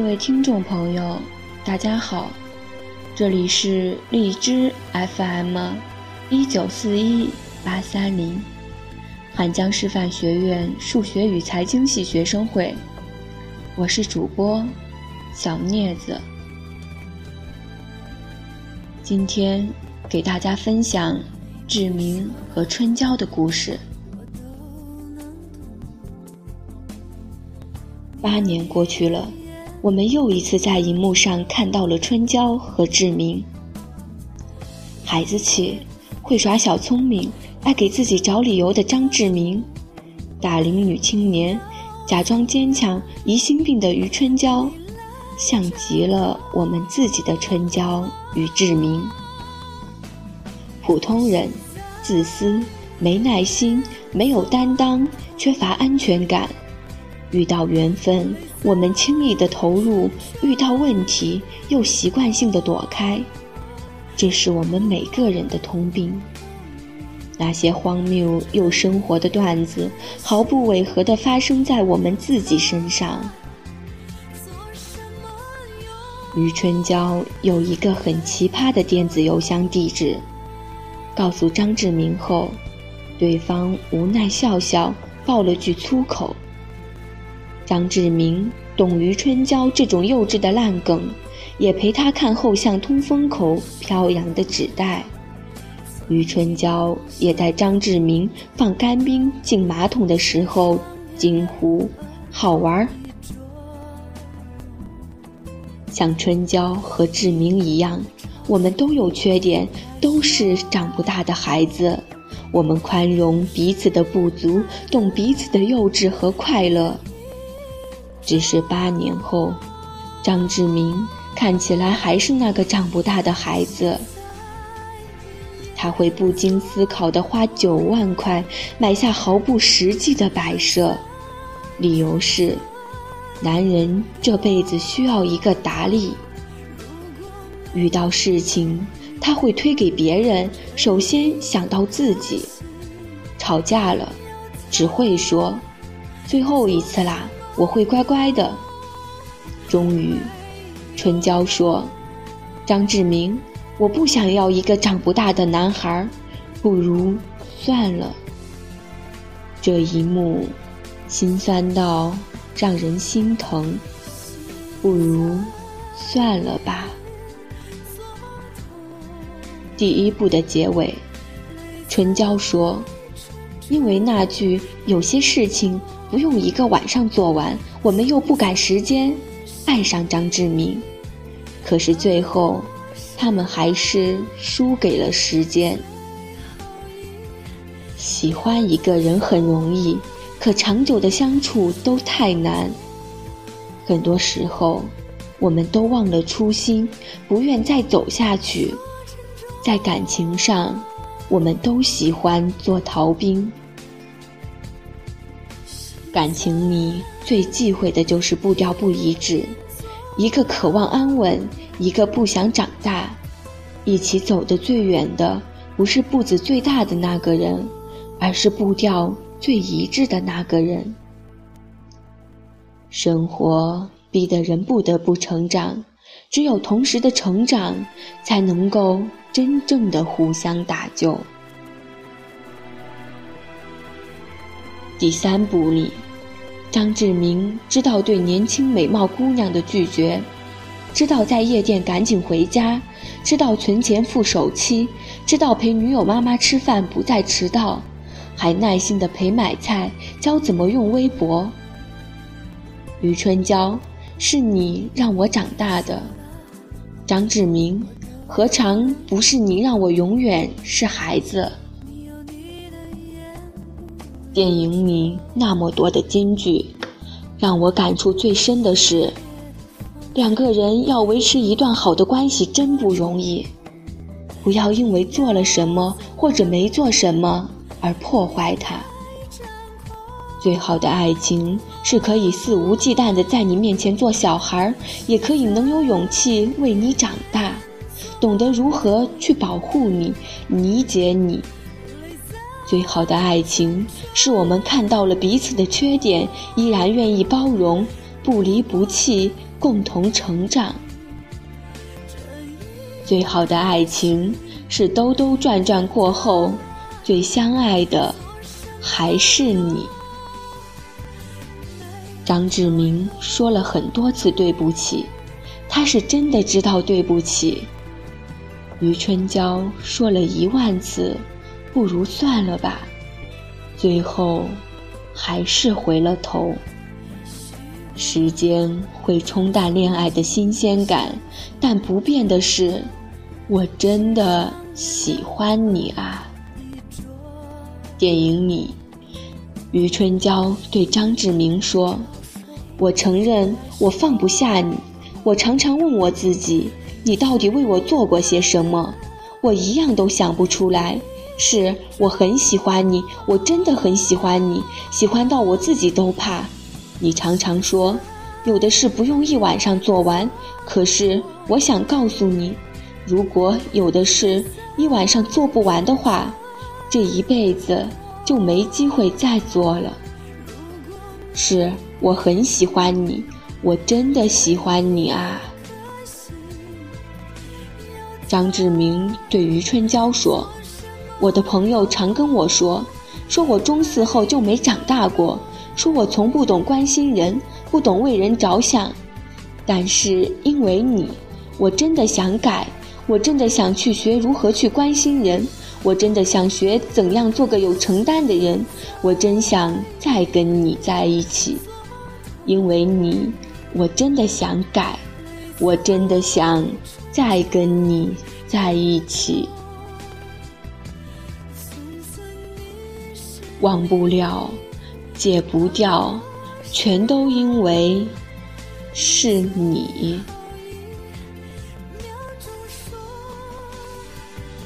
各位听众朋友，大家好，这里是荔枝 FM 一九四一八三零，汉江师范学院数学与财经系学生会，我是主播小镊子，今天给大家分享志明和春娇的故事。八年过去了。我们又一次在荧幕上看到了春娇和志明。孩子气、会耍小聪明、爱给自己找理由的张志明，大龄女青年，假装坚强、疑心病的余春娇，像极了我们自己的春娇与志明。普通人，自私、没耐心、没有担当、缺乏安全感。遇到缘分，我们轻易的投入；遇到问题，又习惯性的躲开。这是我们每个人的通病。那些荒谬又生活的段子，毫不违和的发生在我们自己身上。余春娇有一个很奇葩的电子邮箱地址，告诉张志明后，对方无奈笑笑，爆了句粗口。张志明懂余春娇这种幼稚的烂梗，也陪她看后巷通风口飘扬的纸袋。余春娇也在张志明放干冰进马桶的时候惊呼：“好玩！”像春娇和志明一样，我们都有缺点，都是长不大的孩子。我们宽容彼此的不足，懂彼此的幼稚和快乐。只是八年后，张志明看起来还是那个长不大的孩子。他会不经思考地花九万块买下毫不实际的摆设，理由是，男人这辈子需要一个达力。遇到事情，他会推给别人，首先想到自己。吵架了，只会说：“最后一次啦。”我会乖乖的。终于，春娇说：“张志明，我不想要一个长不大的男孩，不如算了。”这一幕，心酸到让人心疼。不如算了吧。第一部的结尾，春娇说：“因为那句有些事情。”不用一个晚上做完，我们又不赶时间，爱上张志明。可是最后，他们还是输给了时间。喜欢一个人很容易，可长久的相处都太难。很多时候，我们都忘了初心，不愿再走下去。在感情上，我们都喜欢做逃兵。感情里最忌讳的就是步调不一致，一个渴望安稳，一个不想长大，一起走得最远的不是步子最大的那个人，而是步调最一致的那个人。生活逼得人不得不成长，只有同时的成长，才能够真正的互相打救。第三部里，张志明知道对年轻美貌姑娘的拒绝，知道在夜店赶紧回家，知道存钱付首期，知道陪女友妈妈吃饭不再迟到，还耐心的陪买菜，教怎么用微博。余春娇，是你让我长大的，张志明，何尝不是你让我永远是孩子？电影里那么多的金句，让我感触最深的是，两个人要维持一段好的关系真不容易。不要因为做了什么或者没做什么而破坏它。最好的爱情是可以肆无忌惮的在你面前做小孩，也可以能有勇气为你长大，懂得如何去保护你，理解你。最好的爱情，是我们看到了彼此的缺点，依然愿意包容，不离不弃，共同成长。最好的爱情是兜兜转转过后，最相爱的还是你。张志明说了很多次对不起，他是真的知道对不起。余春娇说了一万次，不如算了吧，最后还是回了头。时间会冲淡恋爱的新鲜感，但不变的是。我真的喜欢你啊！电影里，余春娇对张志明说：“我承认我放不下你，我常常问我自己，你到底为我做过些什么？我一样都想不出来。是我很喜欢你，我真的很喜欢你，喜欢到我自己都怕。你常常说，有的事不用一晚上做完，可是我想告诉你。”如果有的事一晚上做不完的话，这一辈子就没机会再做了。是我很喜欢你，我真的喜欢你啊！张志明对余春娇说：“我的朋友常跟我说，说我中四后就没长大过，说我从不懂关心人，不懂为人着想。但是因为你，我真的想改。”我真的想去学如何去关心人，我真的想学怎样做个有承担的人，我真想再跟你在一起，因为你，我真的想改，我真的想再跟你在一起，忘不了，戒不掉，全都因为是你。